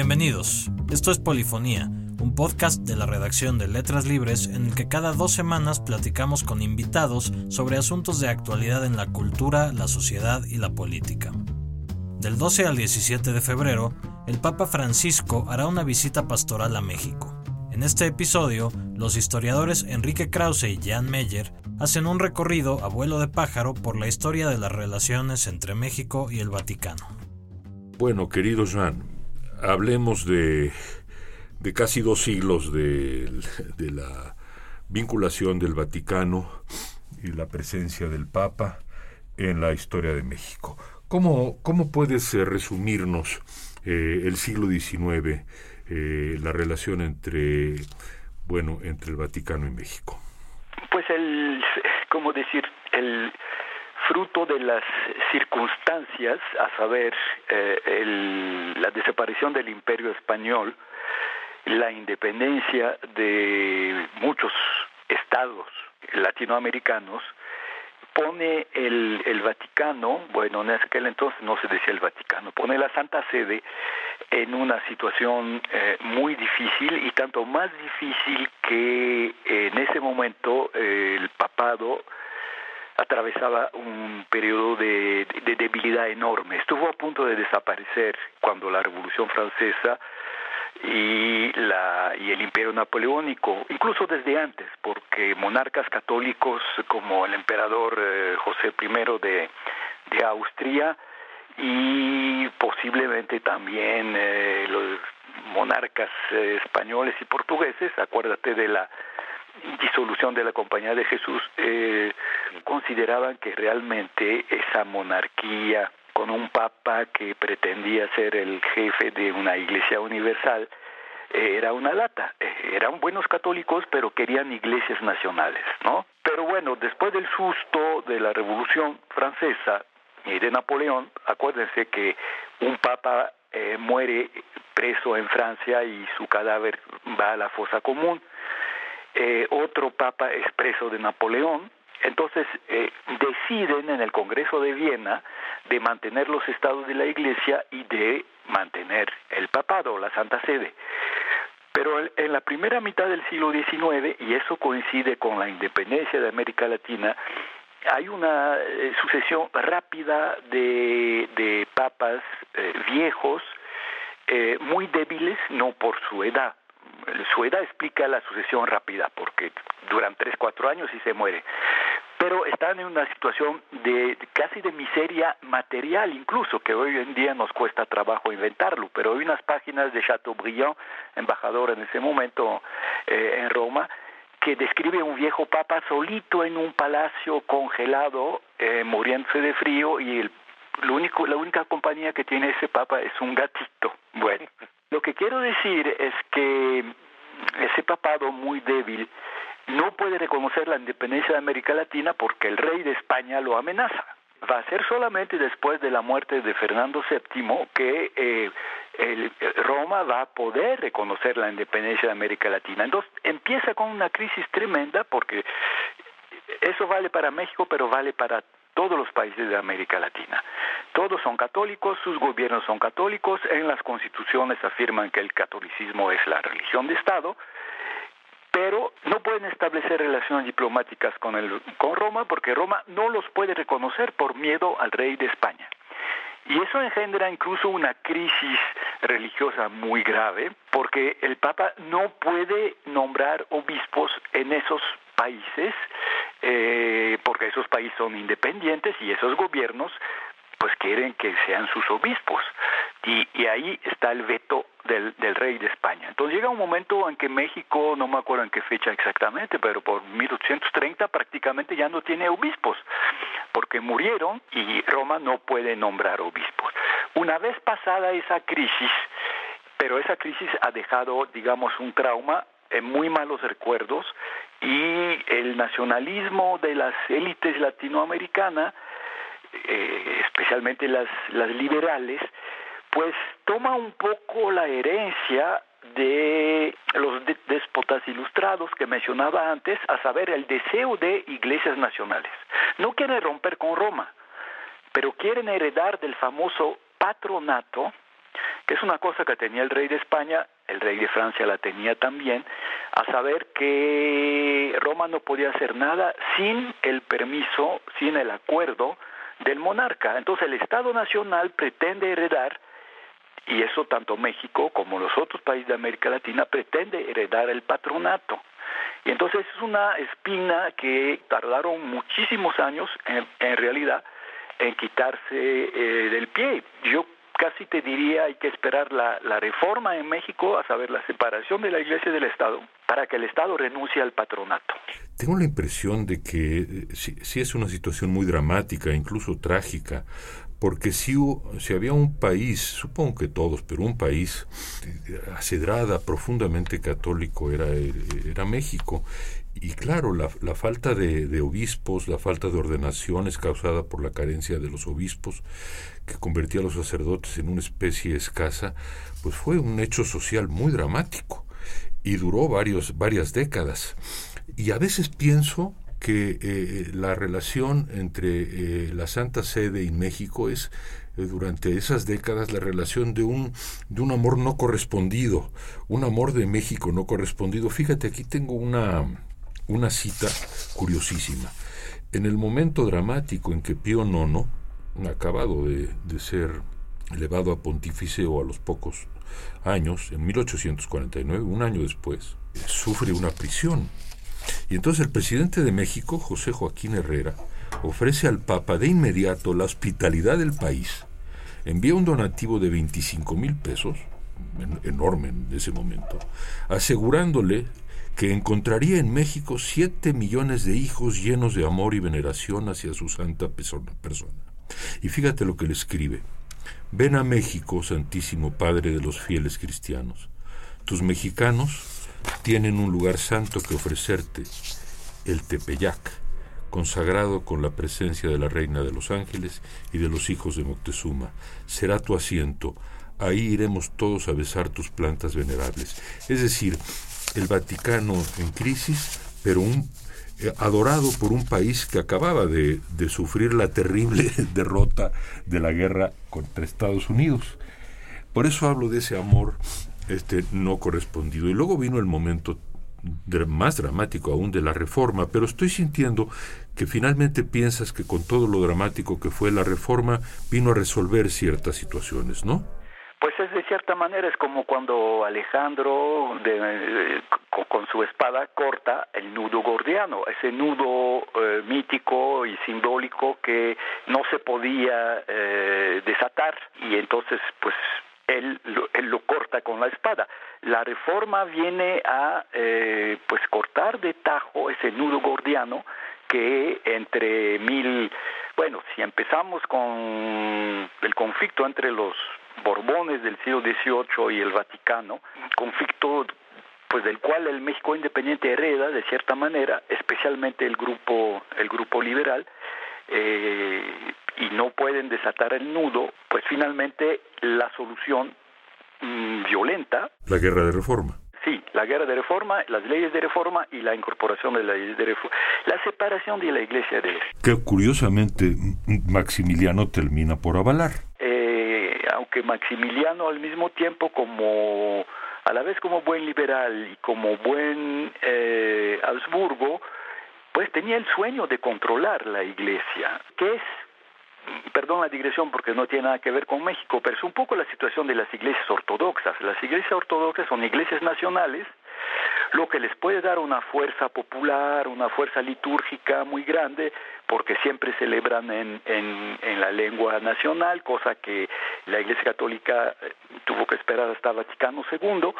Bienvenidos, esto es Polifonía, un podcast de la redacción de Letras Libres en el que cada dos semanas platicamos con invitados sobre asuntos de actualidad en la cultura, la sociedad y la política. Del 12 al 17 de febrero, el Papa Francisco hará una visita pastoral a México. En este episodio, los historiadores Enrique Krause y Jan Meyer hacen un recorrido a vuelo de pájaro por la historia de las relaciones entre México y el Vaticano. Bueno, querido Jean, hablemos de, de casi dos siglos de, de la vinculación del Vaticano y la presencia del Papa en la historia de México. ¿Cómo, cómo puedes eh, resumirnos eh, el siglo XIX, eh, la relación entre, bueno, entre el Vaticano y México? Pues el, ¿cómo decir? El fruto de las circunstancias, a saber, el, la desaparición del imperio español, la independencia de muchos estados latinoamericanos, pone el, el Vaticano, bueno, en aquel entonces no se decía el Vaticano, pone la Santa Sede en una situación eh, muy difícil y tanto más difícil que en ese momento eh, el papado atravesaba un periodo de, de, debilidad enorme. Estuvo a punto de desaparecer cuando la Revolución Francesa y, la, y el imperio napoleónico, incluso desde antes, porque monarcas católicos como el emperador eh, José I de, de Austria y posiblemente también eh, los monarcas eh, españoles y portugueses, acuérdate de la disolución de la Compañía de Jesús, eh, consideraban que realmente esa monarquía con un papa que pretendía ser el jefe de una iglesia universal, eh, era una lata. Eh, eran buenos católicos, pero querían iglesias nacionales, ¿no? Pero bueno, después del susto de la Revolución Francesa y de Napoleón, acuérdense que un papa eh, muere preso en Francia y su cadáver va a la fosa común. Eh, otro papa es preso de Napoleón, entonces eh, deciden en el Congreso de Viena de mantener los estados de la Iglesia y de mantener el papado, la Santa Sede. Pero en la primera mitad del siglo XIX, y eso coincide con la independencia de América Latina, hay una eh, sucesión rápida de, de papas eh, viejos, eh, muy débiles, no por su edad. Su edad explica la sucesión rápida, porque duran tres, cuatro años y se muere pero están en una situación de casi de miseria material incluso, que hoy en día nos cuesta trabajo inventarlo, pero hay unas páginas de Chateaubriand, embajador en ese momento eh, en Roma, que describe un viejo papa solito en un palacio congelado, eh, muriéndose de frío, y el, único, la única compañía que tiene ese papa es un gatito. Bueno, lo que quiero decir es que ese papado muy débil no puede reconocer la independencia de América Latina porque el rey de España lo amenaza. Va a ser solamente después de la muerte de Fernando VII que eh, el, Roma va a poder reconocer la independencia de América Latina. Entonces empieza con una crisis tremenda porque eso vale para México, pero vale para todos los países de América Latina. Todos son católicos, sus gobiernos son católicos, en las constituciones afirman que el catolicismo es la religión de Estado, pero no pueden establecer relaciones diplomáticas con, el, con Roma porque Roma no los puede reconocer por miedo al rey de España. Y eso engendra incluso una crisis religiosa muy grave, porque el Papa no puede nombrar obispos en esos países, eh, porque esos países son independientes y esos gobiernos pues quieren que sean sus obispos. Y, y ahí está el veto del, del, rey de España. Entonces llega un momento en que México, no me acuerdo en qué fecha exactamente, pero por 1830 prácticamente ya no tiene obispos, porque murieron y Roma no puede nombrar obispos. Una vez pasada esa crisis, pero esa crisis ha dejado, digamos, un trauma muy malos recuerdos y el nacionalismo de las élites latinoamericanas eh, especialmente las, las liberales, pues toma un poco la herencia de los déspotas ilustrados que mencionaba antes, a saber, el deseo de iglesias nacionales. No quieren romper con Roma, pero quieren heredar del famoso patronato que es una cosa que tenía el rey de España, el rey de Francia la tenía también, a saber que Roma no podía hacer nada sin el permiso, sin el acuerdo del monarca. Entonces el Estado Nacional pretende heredar, y eso tanto México como los otros países de América Latina pretende heredar el patronato. Y entonces es una espina que tardaron muchísimos años en, en realidad en quitarse eh, del pie. Yo casi te diría hay que esperar la, la, reforma en México, a saber, la separación de la Iglesia y del Estado, para que el Estado renuncie al patronato. Tengo la impresión de que eh, sí, es una situación muy dramática, incluso trágica, porque si, si había un país, supongo que todos, pero un país eh, acedrada, profundamente católico era, era México, y claro, la, la falta de, de, obispos, la falta de ordenaciones causada por la carencia de los obispos, que convertía a los sacerdotes en una especie escasa, pues fue un hecho social muy dramático y duró varios, varias décadas. Y a veces pienso que eh, la relación entre eh, la Santa Sede y México es eh, durante esas décadas la relación de un, de un amor no correspondido, un amor de México no correspondido. Fíjate, aquí tengo una, una cita curiosísima. En el momento dramático en que Pío IX, acabado de, ser elevado a pontífice o a los pocos años, en 1849, un año después, sufre una prisión. Y entonces el presidente de México, José Joaquín Herrera, ofrece al Papa de inmediato la hospitalidad del país, envía un donativo de 25 mil pesos, enorme en ese momento, asegurándole que encontraría en México siete millones de hijos llenos de amor y veneración hacia su santa persona. Y fíjate lo que le escribe. Ven a México, Santísimo Padre de los fieles cristianos. Tus mexicanos tienen un lugar santo que ofrecerte, el Tepeyac, consagrado con la presencia de la Reina de los Ángeles y de los hijos de Moctezuma. Será tu asiento. Ahí iremos todos a besar tus plantas venerables. Es decir, el Vaticano en crisis, pero un eh, adorado por un país que acababa de, de, sufrir la terrible derrota de la guerra contra Estados Unidos. Por eso hablo de ese amor este, no correspondido. Y luego vino el momento más dramático aún de la reforma, pero estoy sintiendo que finalmente piensas que con todo lo dramático que fue la reforma vino a resolver ciertas situaciones, ¿no? Pues es de cierta manera, es como cuando Alejandro de, con, su espada corta el nudo gordiano, ese nudo eh, mítico y simbólico que no se podía eh, desatar y entonces pues él, él, lo corta con la espada. La reforma viene a eh, pues cortar de tajo ese nudo gordiano que entre mil, bueno, si empezamos con el conflicto entre los Borbones del siglo XVIII y el Vaticano, conflicto pues del cual el México independiente hereda de cierta manera, especialmente el grupo el grupo liberal, eh, y no pueden desatar el nudo, pues finalmente la solución mm, violenta. La guerra de reforma. Sí, la guerra de reforma, las leyes de reforma y la incorporación de las leyes de reforma, la separación de la iglesia de... Que curiosamente Maximiliano termina por avalar. Eh, aunque Maximiliano al mismo tiempo como a la vez como buen liberal y como buen eh, Habsburgo, pues tenía el sueño de controlar la iglesia, que es perdón la digresión porque no tiene nada que ver con México, pero es un poco la situación de las iglesias ortodoxas. Las iglesias ortodoxas son iglesias nacionales, lo que les puede dar una fuerza popular, una fuerza litúrgica muy grande, porque siempre celebran en, en, en la lengua nacional, cosa que la Iglesia Católica eh, tuvo que esperar hasta Vaticano II,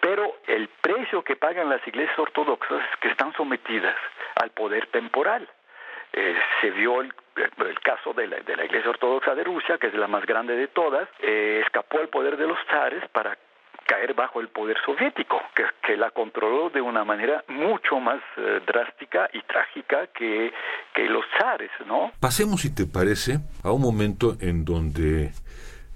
pero el precio que pagan las iglesias ortodoxas es que están sometidas al poder temporal. Eh, se vio el, caso de la, de la, Iglesia Ortodoxa de Rusia, que es la más grande de todas, eh, escapó al poder de los zares para caer bajo el poder soviético, que, que la controló de una manera mucho más eh, drástica y trágica que, que los zares, ¿no? Pasemos, si te parece, a un momento en donde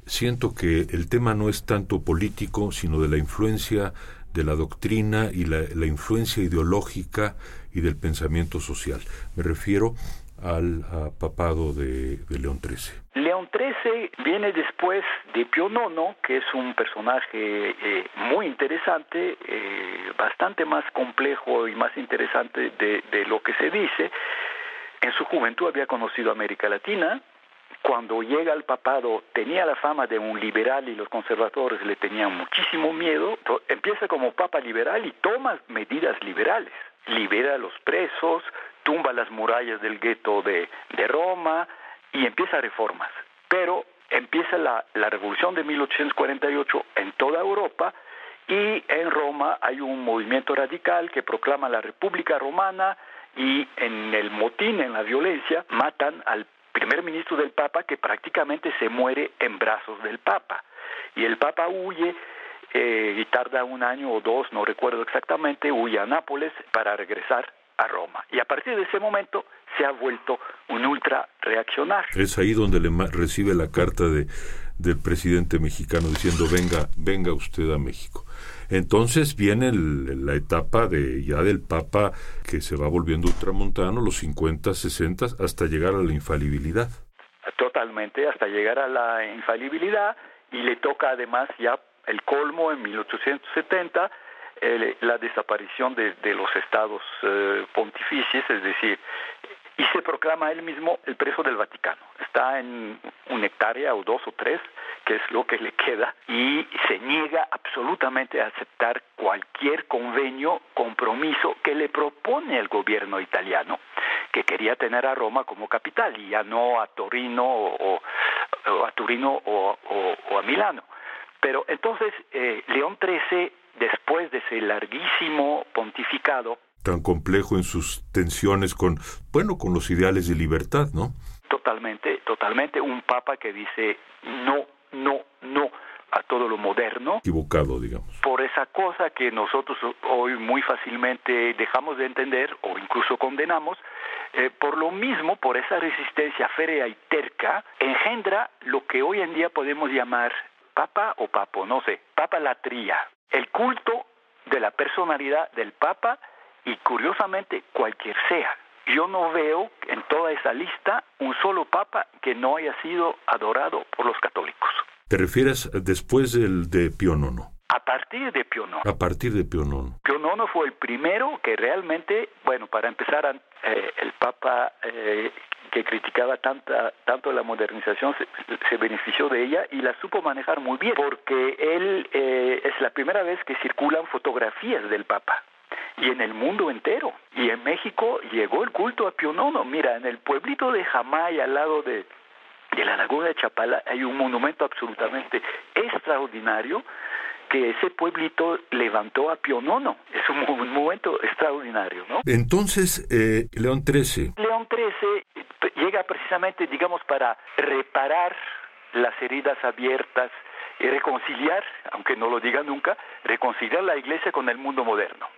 siento que el tema no es tanto político, sino de la influencia de la doctrina y la, la influencia ideológica y del pensamiento social. Me refiero al papado de, León XIII. León XIII viene después de Pío IX, que es un personaje eh, muy interesante, eh, bastante más complejo y más interesante de, de lo que se dice. En su juventud había conocido América Latina, cuando llega al papado tenía la fama de un liberal y los conservadores le tenían muchísimo miedo, empieza como papa liberal y toma medidas liberales, libera a los presos, tumba las murallas del gueto de, Roma y empieza reformas. Pero empieza la, la revolución de 1848 en toda Europa y en Roma hay un movimiento radical que proclama la República Romana y en el motín, en la violencia, matan al primer ministro del Papa que prácticamente se muere en brazos del Papa. Y el Papa huye eh, y tarda un año o dos, no recuerdo exactamente, huye a Nápoles para regresar a Roma. Y a partir de ese momento se ha vuelto un ultra reaccionario. Es ahí donde le recibe la carta de, del presidente mexicano diciendo venga, venga usted a México. Entonces viene la etapa de ya del Papa que se va volviendo ultramontano, los 50, 60, hasta llegar a la infalibilidad. Totalmente, hasta llegar a la infalibilidad y le toca además ya el colmo en 1870 la desaparición de, los estados eh, pontificios, es decir, y se proclama él mismo el preso del Vaticano. Está en una hectárea o dos o tres, que es lo que le queda, y se niega absolutamente a aceptar cualquier convenio, compromiso que le propone el gobierno italiano, que quería tener a Roma como capital y ya no a Torino o, a Turino o, a Milano. Pero entonces eh, León XIII, después de ese larguísimo pontificado, tan complejo en sus tensiones con, bueno, con los ideales de libertad, ¿no? Totalmente, totalmente. Un papa que dice no, no, no a todo lo moderno. Equivocado, digamos. Por esa cosa que nosotros hoy muy fácilmente dejamos de entender o incluso condenamos, eh, por lo mismo, por esa resistencia férrea y terca, engendra lo que hoy en día podemos llamar papa o papo, no sé, papa latría, el culto de la personalidad del papa y curiosamente cualquier sea. Yo no veo en toda esa lista un solo papa que no haya sido adorado por los católicos. ¿Te refieres después del de Pío IX? A partir de Pío IX. A partir de Pío IX. Pío IX fue el primero que realmente, bueno, para empezar, eh, el papa eh, que criticaba tanta, tanto la modernización se, benefició de ella y la supo manejar muy bien, porque él eh, es la primera vez que circulan fotografías del papa y en el mundo entero. Y en México llegó el culto a IX. Mira, en el pueblito de Jamay, al lado de, de la laguna de Chapala, hay un monumento absolutamente extraordinario que ese pueblito levantó a IX. Es un, momento extraordinario, ¿no? Entonces, eh, León XIII. León XIII llega precisamente, digamos, para reparar las heridas abiertas y reconciliar, aunque no lo diga nunca, reconciliar la iglesia con el mundo moderno.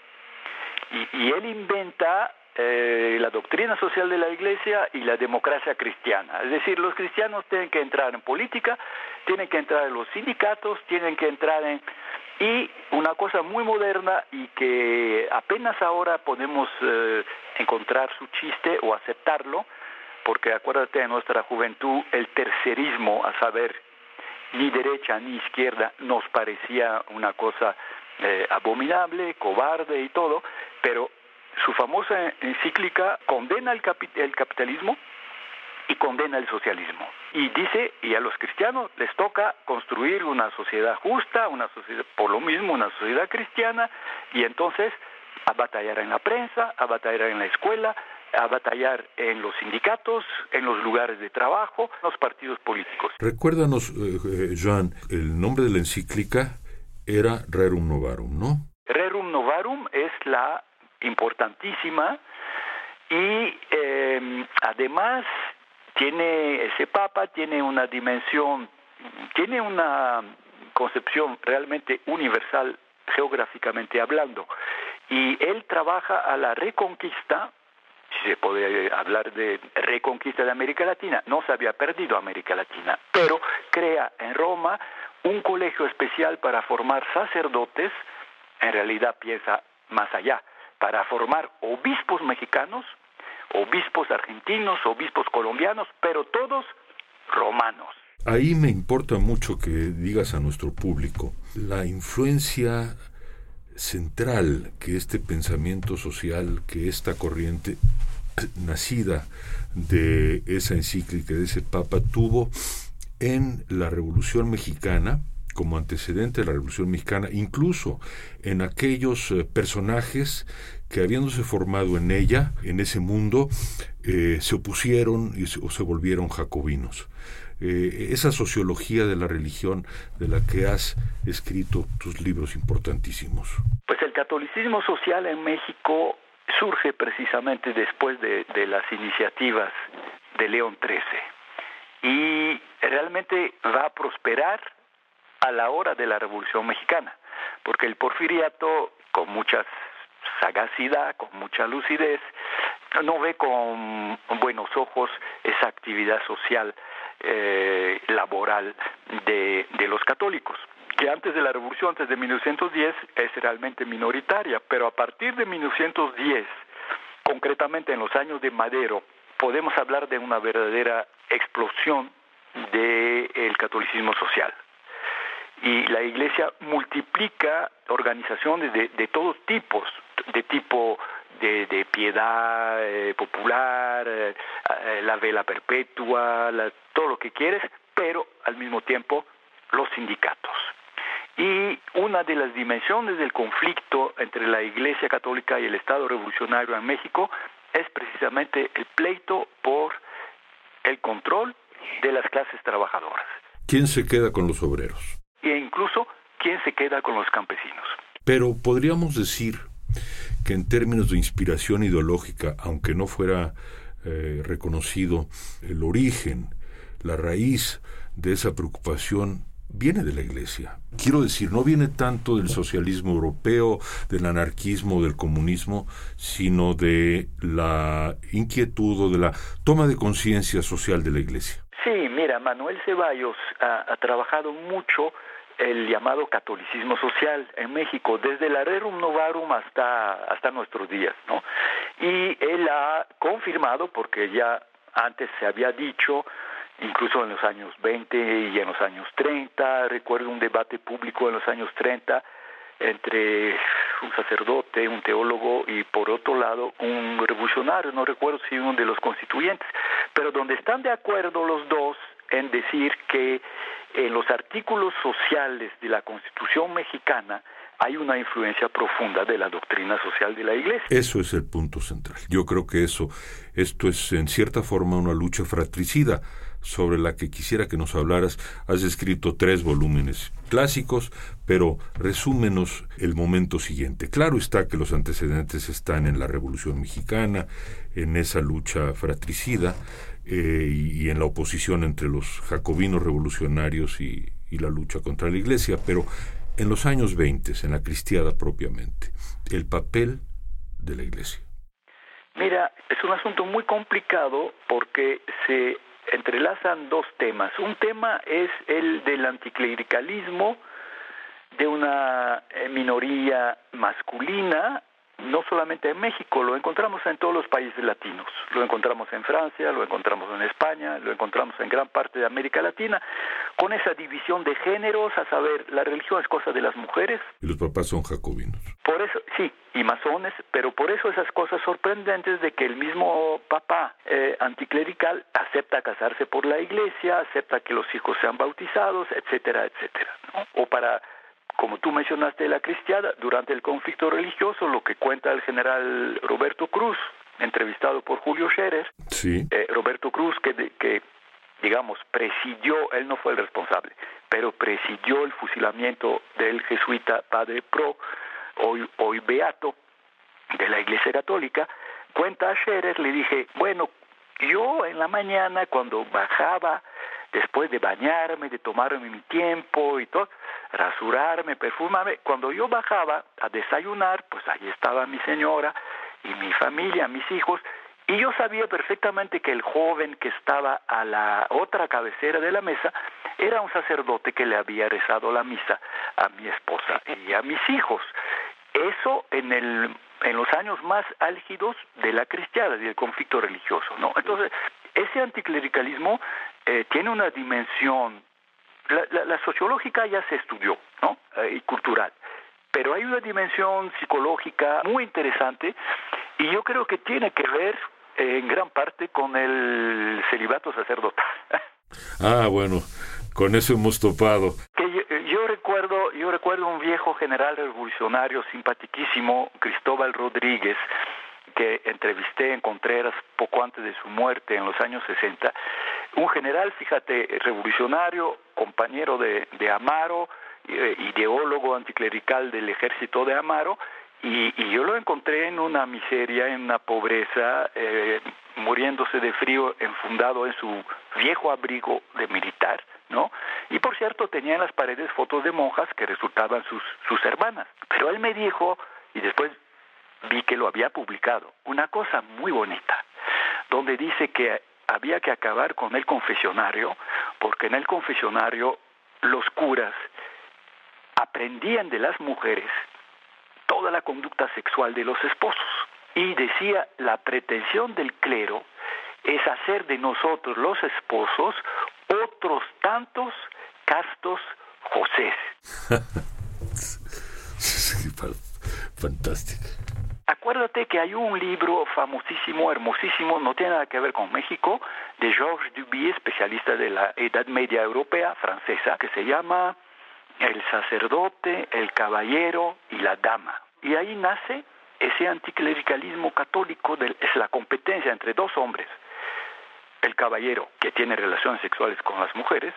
Y, él inventa eh, la doctrina social de la Iglesia y la democracia cristiana. Es decir, los cristianos tienen que entrar en política, tienen que entrar en los sindicatos, tienen que entrar en... Y una cosa muy moderna y que apenas ahora podemos eh, encontrar su chiste o aceptarlo, porque acuérdate de nuestra juventud, el tercerismo, a saber, ni derecha ni izquierda, nos parecía una cosa eh, abominable, cobarde y todo, pero su famosa encíclica condena el, el capitalismo y condena el socialismo. Y dice, y a los cristianos les toca construir una sociedad justa, una sociedad, por lo mismo, una sociedad cristiana, y entonces a batallar en la prensa, a batallar en la escuela, a batallar en los sindicatos, en los lugares de trabajo, en los partidos políticos. Recuérdanos, eh, eh, Joan, el nombre de la encíclica era Rerum Novarum, ¿no? Rerum Novarum es la importantísima y em, además tiene ese papa tiene una dimensión tiene una concepción realmente universal geográficamente hablando y él trabaja a la reconquista se puede hablar de reconquista de América Latina, no se había perdido América Latina, pero crea en Roma un colegio especial para formar sacerdotes, en realidad piensa más allá, para formar obispos mexicanos, obispos argentinos, obispos colombianos, pero todos romanos. Ahí me importa mucho que digas a nuestro público la influencia central que este pensamiento social, que esta corriente nacida de esa encíclica, de ese papa, tuvo en la Revolución Mexicana, como antecedente de la Revolución Mexicana, incluso en aquellos eh, personajes que habiéndose formado en ella, en ese mundo, eh, se opusieron y se, o se volvieron jacobinos. Eh, esa sociología de la religión de la que has escrito tus libros importantísimos. Pues el catolicismo social en México surge precisamente después de, de las iniciativas de León XIII y realmente va a prosperar a la hora de la Revolución Mexicana, porque el porfiriato, con mucha sagacidad, con mucha lucidez, no ve con buenos ojos esa actividad social eh, laboral de, de los católicos que antes de la revolución, antes de 1910, es realmente minoritaria, pero a partir de 1910, concretamente en los años de Madero, podemos hablar de una verdadera explosión del catolicismo social y la iglesia multiplica organizaciones de, de todos tipos, de tipo de, piedad eh, popular, eh, la vela perpetua, todo lo que quieres, pero al mismo tiempo los sindicatos. Y una de las dimensiones del conflicto entre la Iglesia Católica y el Estado Revolucionario en México es precisamente el pleito por el control de las clases trabajadoras. ¿Quién se queda con los obreros? e incluso quién se queda con los campesinos. Pero podríamos decir que en términos de inspiración ideológica, aunque no fuera eh, reconocido el origen, la raíz de esa preocupación, viene de la Iglesia. Quiero decir, no viene tanto del socialismo europeo, del anarquismo, del comunismo, sino de la inquietud o de la toma de conciencia social de la Iglesia. Sí, mira, Manuel Ceballos ha, ha trabajado mucho el llamado catolicismo social en México, desde el Rerum Novarum hasta, hasta nuestros días, ¿no? Y él ha confirmado, porque ya antes se había dicho, incluso en los años 20 y en los años 30, recuerdo un debate público en los años 30 entre un sacerdote, un teólogo y por otro lado un revolucionario, no recuerdo si uno de los constituyentes, pero donde están de acuerdo los dos en decir que en los artículos sociales de la Constitución mexicana hay una influencia profunda de la doctrina social de la Iglesia. Eso es el punto central. Yo creo que eso, esto es en cierta forma una lucha fratricida sobre la que quisiera que nos hablaras. Has escrito tres volúmenes clásicos, pero resúmenos el momento siguiente. Claro está que los antecedentes están en la Revolución Mexicana, en esa lucha fratricida, eh, y, en la oposición entre los jacobinos revolucionarios y, la lucha contra la Iglesia, pero en los años 20, en la cristiada propiamente, el papel de la Iglesia. Mira, es un asunto muy complicado porque se entrelazan dos temas. Un tema es el del anticlericalismo de una eh, minoría masculina no solamente en México, lo encontramos en todos los países latinos, lo encontramos en Francia, lo encontramos en España, lo encontramos en gran parte de América Latina, con esa división de géneros, a saber, la religión es cosa de las mujeres. Y los papás son jacobinos. Por eso, sí, y masones, pero por eso esas cosas sorprendentes de que el mismo papá eh, anticlerical acepta casarse por la iglesia, acepta que los hijos sean bautizados, etcétera, etcétera. O para como tú mencionaste la cristiada, durante el conflicto religioso, lo que cuenta el general Roberto Cruz, entrevistado por Julio Scherer, sí. Eh, Roberto Cruz, que, que, digamos, presidió, él no fue el responsable, pero presidió el fusilamiento del jesuita Padre Pro, hoy, hoy beato, de la Iglesia Católica, cuenta a Scherer, le dije, bueno, yo en la mañana cuando bajaba, después de bañarme, de tomarme mi tiempo y todo, rasurarme, perfumarme. Cuando yo bajaba a desayunar, pues ahí estaba mi señora y mi familia, mis hijos, y yo sabía perfectamente que el joven que estaba a la otra cabecera de la mesa era un sacerdote que le había rezado la misa a mi esposa y a mis hijos. Eso en el en los años más álgidos de la cristiada y del conflicto religioso, ¿no? Entonces, ese anticlericalismo eh, tiene una dimensión, la, sociológica ya se estudió, ¿no? Eh, y cultural, pero hay una dimensión psicológica muy interesante y yo creo que tiene que ver eh, en gran parte con el celibato sacerdotal. Ah, bueno, con eso hemos topado. Que yo, recuerdo, yo recuerdo un viejo general revolucionario simpaticísimo, Cristóbal Rodríguez, que entrevisté en Contreras poco antes de su muerte en los años 60, un general, fíjate, revolucionario, compañero de, de Amaro, eh, ideólogo anticlerical del ejército de Amaro, y, y, yo lo encontré en una miseria, en una pobreza, eh, muriéndose de frío, enfundado en su viejo abrigo de militar, ¿no? Y por cierto, tenía en las paredes fotos de monjas que resultaban sus, sus hermanas. Pero él me dijo, y después vi que lo había publicado, una cosa muy bonita, donde dice que había que acabar con el confesionario, porque en el confesionario los curas aprendían de las mujeres toda la conducta sexual de los esposos. Y decía, la pretensión del clero es hacer de nosotros los esposos otros tantos castos José. Fantástico. Acuérdate que hay un libro famosísimo, hermosísimo, no tiene nada que ver con México, de Georges Duby, especialista de la Edad Media Europea francesa, que se llama El sacerdote, el caballero y la dama. Y ahí nace ese anticlericalismo católico, es la competencia entre dos hombres, el caballero que tiene relaciones sexuales con las mujeres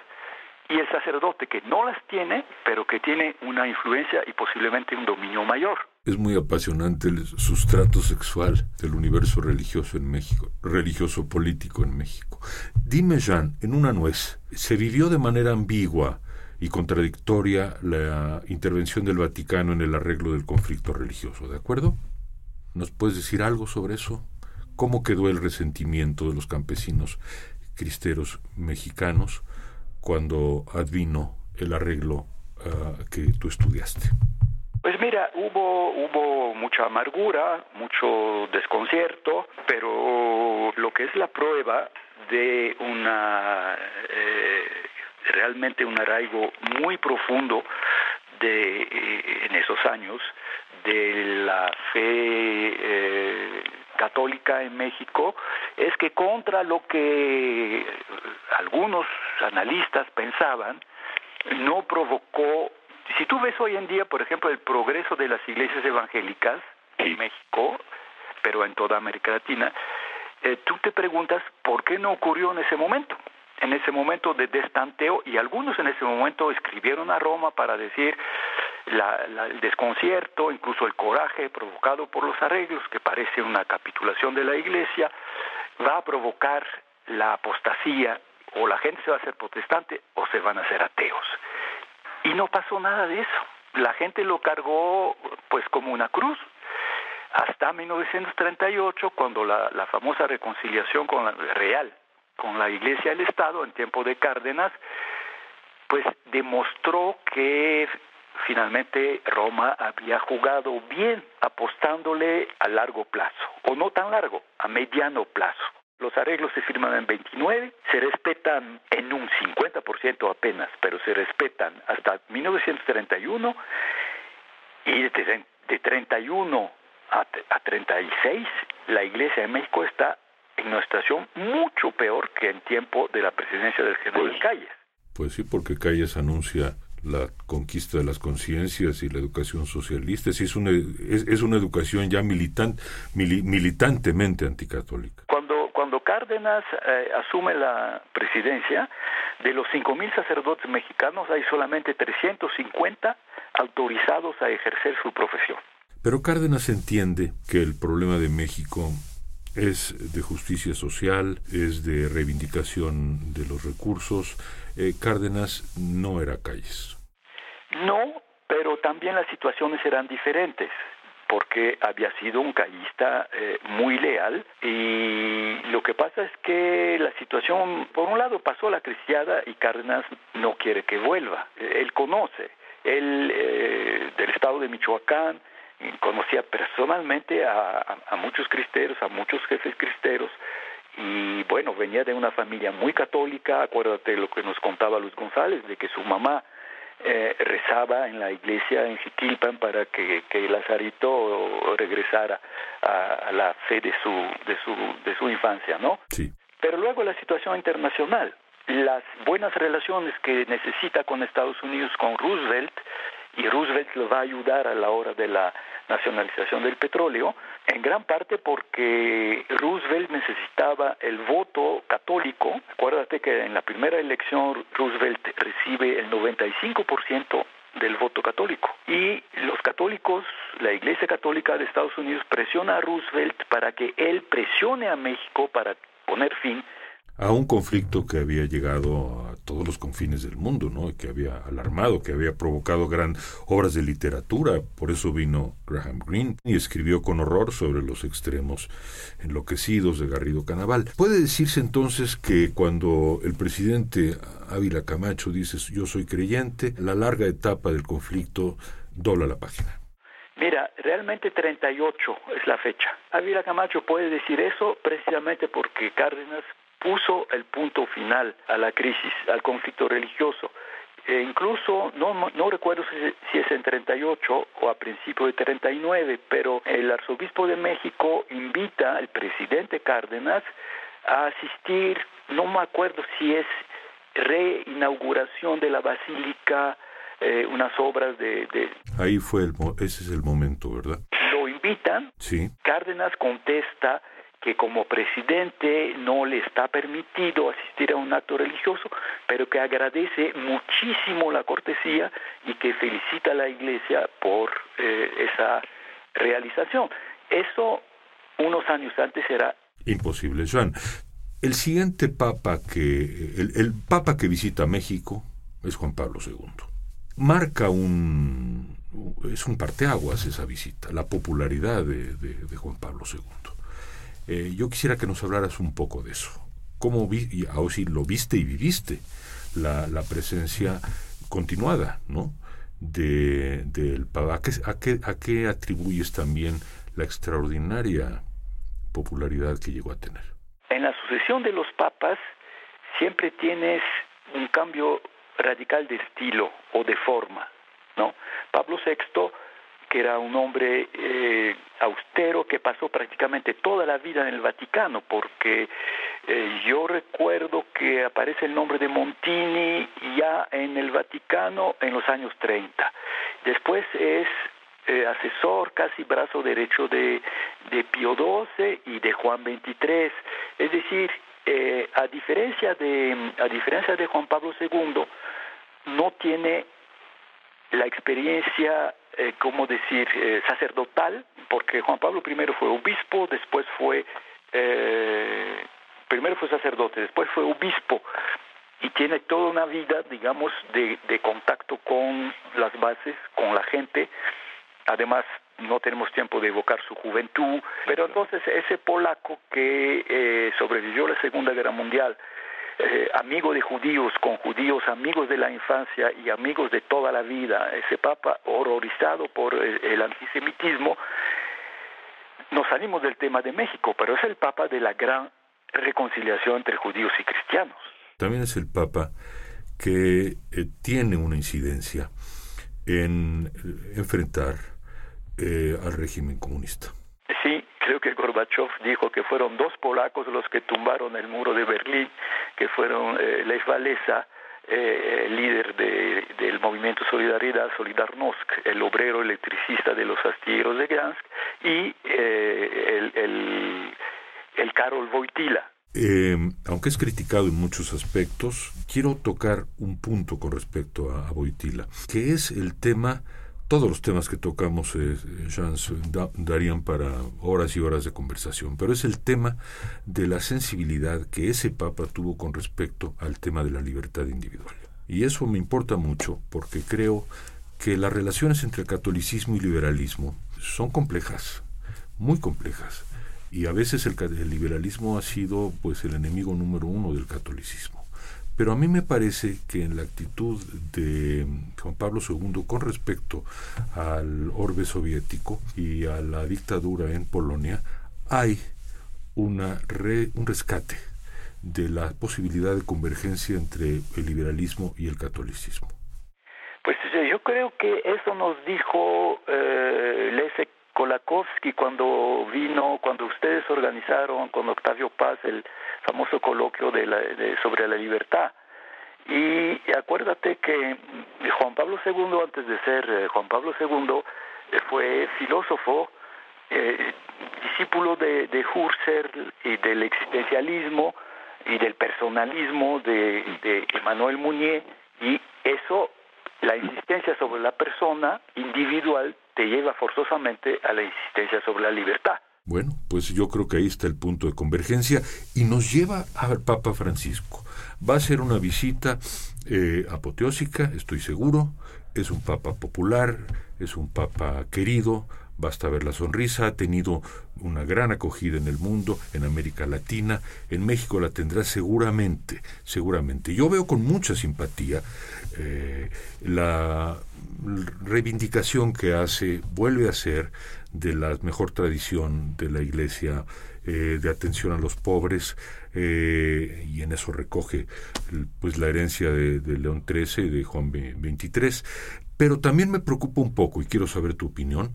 y el sacerdote que no las tiene, pero que tiene una influencia y posiblemente un dominio mayor. Es muy apasionante el sustrato sexual del universo religioso en México, religioso político en México. Dime, Jean, en una nuez, ¿se vivió de manera ambigua y contradictoria la intervención del Vaticano en el arreglo del conflicto religioso, ¿de acuerdo? ¿Nos puedes decir algo sobre eso? ¿Cómo quedó el resentimiento de los campesinos cristeros mexicanos cuando advino el arreglo ah, que tú estudiaste? Pues mira, hubo, hubo mucha amargura, mucho desconcierto, pero lo que es la prueba de una eh, realmente un arraigo muy profundo de eh, en esos años de la fe eh, católica en México es que contra lo que algunos analistas pensaban no provocó si tú ves hoy en día por ejemplo el progreso de las iglesias evangélicas en México pero en toda América Latina eh, tú te preguntas por qué no ocurrió en ese momento en ese momento de destanteo y algunos en ese momento escribieron a Roma para decir el desconcierto, incluso el coraje provocado por los arreglos, que parece una capitulación de la Iglesia, va a provocar la apostasía o la gente se va a hacer protestante o se van a hacer ateos. Y no pasó nada de eso. La gente lo cargó pues como una cruz hasta 1938 cuando la, famosa reconciliación con la real con la Iglesia del Estado en tiempo de Cárdenas, pues demostró que finalmente Roma había jugado bien apostándole a largo plazo, o no tan largo, a mediano plazo. Los arreglos se firman en 29, se respetan en un 50% apenas, pero se respetan hasta 1931 y de, de 31 a, a 36 la Iglesia de México está en una situación mucho peor que en tiempo de la presidencia del general pues, Calles. Pues sí, porque Calles anuncia la conquista de las conciencias y la educación socialista, es una, es, una educación ya militant, militantemente anticatólica. Cuando, cuando Cárdenas eh, asume la presidencia, de los 5.000 sacerdotes mexicanos hay solamente 350 autorizados a ejercer su profesión. Pero Cárdenas entiende que el problema de México es de justicia social, es de reivindicación de los recursos. Eh, Cárdenas no era calles. No, pero también las situaciones eran diferentes porque había sido un callista eh, muy leal. Y lo que pasa es que la situación, por un lado pasó la cristiada y Cárdenas no quiere que vuelva, él conoce, él eh, del estado de Michoacán, conocía personalmente a, a, muchos cristeros, a muchos jefes cristeros, y bueno, venía de una familia muy católica, acuérdate lo que nos contaba Luis González, de que su mamá eh, rezaba en la iglesia en Jiquilpan para que, que Lazarito regresara a, la fe de su, de su, de su infancia, ¿no? Sí. Pero luego la situación internacional, las buenas relaciones que necesita con Estados Unidos, con Roosevelt, y Roosevelt lo va a ayudar a la hora de la nacionalización del petróleo, en gran parte porque Roosevelt necesitaba el voto católico. Acuérdate que en la primera elección Roosevelt recibe el 95% del voto católico. Y los católicos, la Iglesia Católica de Estados Unidos presiona a Roosevelt para que él presione a México para poner fin a un conflicto que había llegado a todos los confines del mundo, ¿no? que había alarmado, que había provocado gran obras de literatura. Por eso vino Graham Greene y escribió con horror sobre los extremos enloquecidos de Garrido Canaval. Puede decirse entonces que cuando el presidente Ávila Camacho dice yo soy creyente, la larga etapa del conflicto dobla la página. Mira, realmente 38 es la fecha. Ávila Camacho puede decir eso precisamente porque Cárdenas puso el punto final a la crisis, al conflicto religioso. E incluso, no, no recuerdo si, si, es en 38 o a principios de 39, pero el arzobispo de México invita al presidente Cárdenas a asistir, no me acuerdo si es reinauguración de la basílica, eh, unas obras de, de, Ahí fue, el, ese es el momento, ¿verdad? Lo invitan, sí. Cárdenas contesta que como presidente no le está permitido asistir a un acto religioso, pero que agradece muchísimo la cortesía y que felicita a la Iglesia por eh, esa realización. Eso unos años antes era imposible. Joan, el siguiente papa que el, papa que visita México es Juan Pablo II. Marca un es un parteaguas esa visita, la popularidad de, de Juan Pablo II. Eh, yo quisiera que nos hablaras un poco de eso. ¿Cómo vi, y lo viste y viviste la, presencia continuada, ¿no? De, del Papa. ¿A qué, a, qué, ¿A qué atribuyes también la extraordinaria popularidad que llegó a tener? En la sucesión de los papas siempre tienes un cambio radical de estilo o de forma, ¿no? Pablo VI que era un hombre eh, austero que pasó prácticamente toda la vida en el Vaticano, porque eh, yo recuerdo que aparece el nombre de Montini ya en el Vaticano en los años 30. Después es eh, asesor, casi brazo derecho de, de Pío XII y de Juan XXIII. Es decir, a, diferencia de, a diferencia de Juan Pablo II, no tiene la experiencia eh, ¿cómo decir?, eh, sacerdotal, porque Juan Pablo I fue obispo, después fue, eh, primero fue sacerdote, después fue obispo, y tiene toda una vida, digamos, de, de contacto con las bases, con la gente, además no tenemos tiempo de evocar su juventud, pero entonces ese polaco que eh, sobrevivió a la Segunda Guerra Mundial, eh, amigo de judíos, con judíos, amigos de la infancia y amigos de toda la vida, ese papa horrorizado por el, antisemitismo, nos salimos del tema de México, pero es el papa de la gran reconciliación entre judíos y cristianos. También es el papa que eh, tiene una incidencia en eh, enfrentar al régimen comunista. Sí, creo que Gorbachev dijo que fueron dos polacos los que tumbaron el muro de Berlín, que fueron eh, Lech eh, líder del movimiento Solidaridad, Solidarnosc, el obrero electricista de los astilleros de Gdansk, y eh, el, el, Karol Wojtyla. aunque es criticado en muchos aspectos, quiero tocar un punto con respecto a Wojtyla, que es el tema todos los temas que tocamos, eh, darían para horas y horas de conversación, pero es el tema de la sensibilidad que ese Papa tuvo con respecto al tema de la libertad individual. Y eso me importa mucho porque creo que las relaciones entre catolicismo y liberalismo son complejas, muy complejas. Y a veces el, el liberalismo ha sido pues el enemigo número uno del catolicismo Pero a mí me parece que en la actitud de Juan Pablo II con respecto al orbe soviético y a la dictadura en Polonia hay una un rescate de la posibilidad de convergencia entre el liberalismo y el catolicismo. Pues yo creo que eso nos dijo eh, Leszek Kolakowski cuando vino, cuando ustedes organizaron con Octavio Paz el famoso coloquio de, la, sobre la libertad. Y acuérdate que Juan Pablo II, antes de ser eh, Juan Pablo II, eh, fue filósofo, eh, discípulo de, de Husserl y del existencialismo y del personalismo de, de Emmanuel Mounier, y eso la insistencia sobre la persona individual te lleva forzosamente a la insistencia sobre la libertad. Bueno, pues yo creo que ahí está el punto de convergencia y nos lleva al Papa Francisco. Va a ser una visita eh, apoteósica, estoy seguro. Es un Papa popular, es un Papa querido, Basta ver la sonrisa, ha tenido una gran acogida en el mundo, en América Latina, en México la tendrá seguramente, seguramente. Yo veo con mucha simpatía eh, la reivindicación que hace, vuelve a hacer de la mejor tradición de la Iglesia eh, de atención a los pobres eh, y en eso recoge pues la herencia de, León XIII y de Juan XXIII. Pero también me preocupa un poco y quiero saber tu opinión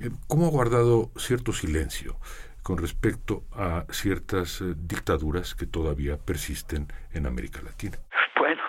eh, ¿Cómo ha guardado cierto silencio con respecto a ciertas eh, dictaduras que todavía persisten en América Latina? Bueno,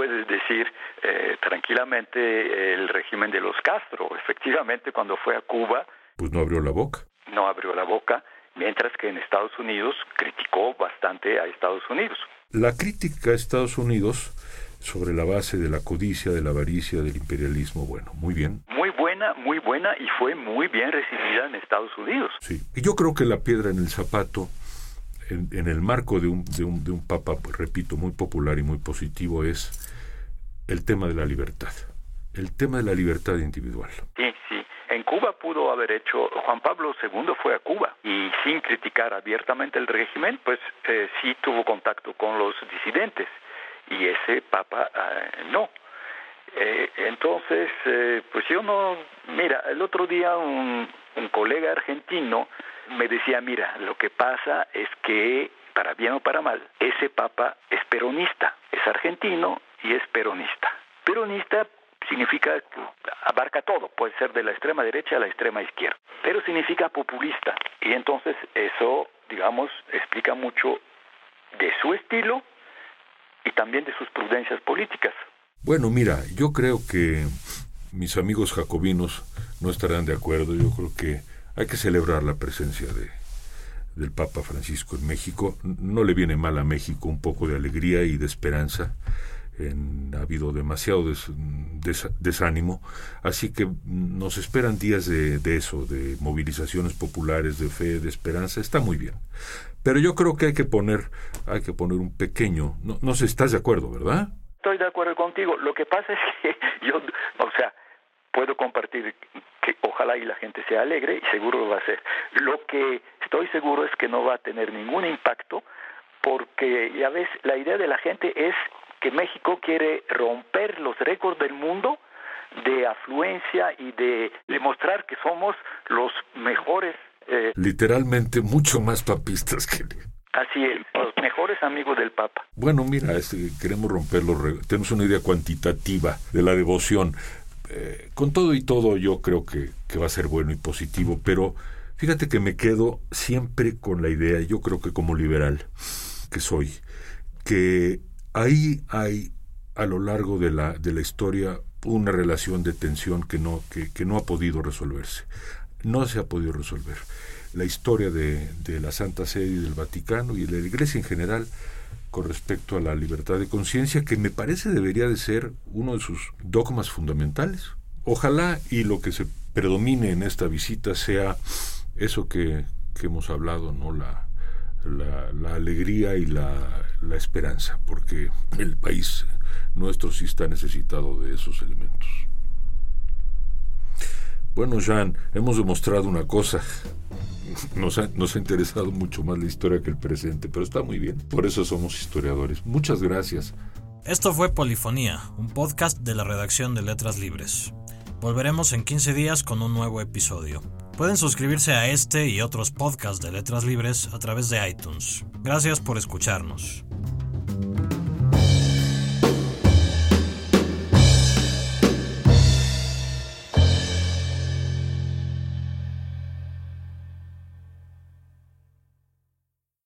puedes decir eh, tranquilamente el régimen de los Castro. Efectivamente, cuando fue a Cuba... Pues no abrió la boca. No abrió la boca, mientras que en Estados Unidos criticó bastante a Estados Unidos. La crítica a Estados Unidos sobre la base de la codicia, de la avaricia, del imperialismo, bueno, muy bien. Muy buena, muy buena y fue muy bien recibida en Estados Unidos. Sí, y yo creo que la piedra en el zapato, en, el marco de un, de, un, de un papa, repito, muy popular y muy positivo, es el tema de la libertad, el tema de la libertad individual. Sí, sí. En Cuba pudo haber hecho, Juan Pablo II fue a Cuba y sin criticar abiertamente el régimen, pues eh, sí tuvo contacto con los disidentes y ese papa eh, no. Eh, entonces, eh, pues yo no, mira, el otro día un, un colega argentino me decía, mira, lo que pasa es que, para bien o para mal, ese papa es peronista, es argentino y es peronista. Peronista significa abarca todo, puede ser de la extrema derecha a la extrema izquierda, pero significa populista y entonces eso, digamos, explica mucho de su estilo y también de sus prudencias políticas. Bueno, mira, yo creo que mis amigos jacobinos no estarán de acuerdo. Yo creo que hay que celebrar la presencia de, del Papa Francisco en México. No le viene mal a México un poco de alegría y de esperanza. Ha habido demasiado desánimo, así que nos esperan días de, de, eso, de movilizaciones populares, de fe, de esperanza. Está muy bien. Pero yo creo que hay que poner, hay que poner un pequeño, no, no sé, estás de acuerdo, ¿verdad? Estoy de acuerdo contigo. Lo que pasa es que yo, o sea, puedo compartir que ojalá y la gente sea alegre y seguro lo va a hacer. Lo que estoy seguro es que no va a tener ningún impacto porque ya ves, la idea de la gente es que México quiere romper los récords del mundo de afluencia y de demostrar que somos los mejores eh, Literalmente mucho más papistas que... Así es, los mejores amigos del Papa. Bueno, mira, este, queremos romperlo, tenemos una idea cuantitativa de la devoción. Eh, con todo y todo yo creo que, que va a ser bueno y positivo, pero fíjate que me quedo siempre con la idea, yo creo que como liberal que soy, que ahí hay a lo largo de la, de la historia una relación de tensión que no, que, que no ha podido resolverse no se ha podido resolver. La historia de, la Santa Sede y del Vaticano y de la Iglesia en general con respecto a la libertad de conciencia, que me parece debería de ser uno de sus dogmas fundamentales. Ojalá y lo que se predomine en esta visita sea eso que, hemos hablado, ¿no? La, alegría y la, esperanza, porque el país nuestro sí está necesitado de esos elementos. Bueno, Jean, hemos demostrado una cosa. Nos nos ha interesado mucho más la historia que el presente, pero está muy bien. Por eso somos historiadores. Muchas gracias. Esto fue Polifonía, un podcast de la redacción de Letras Libres. Volveremos en 15 días con un nuevo episodio. Pueden suscribirse a este y otros podcasts de Letras Libres a través de iTunes. Gracias por escucharnos.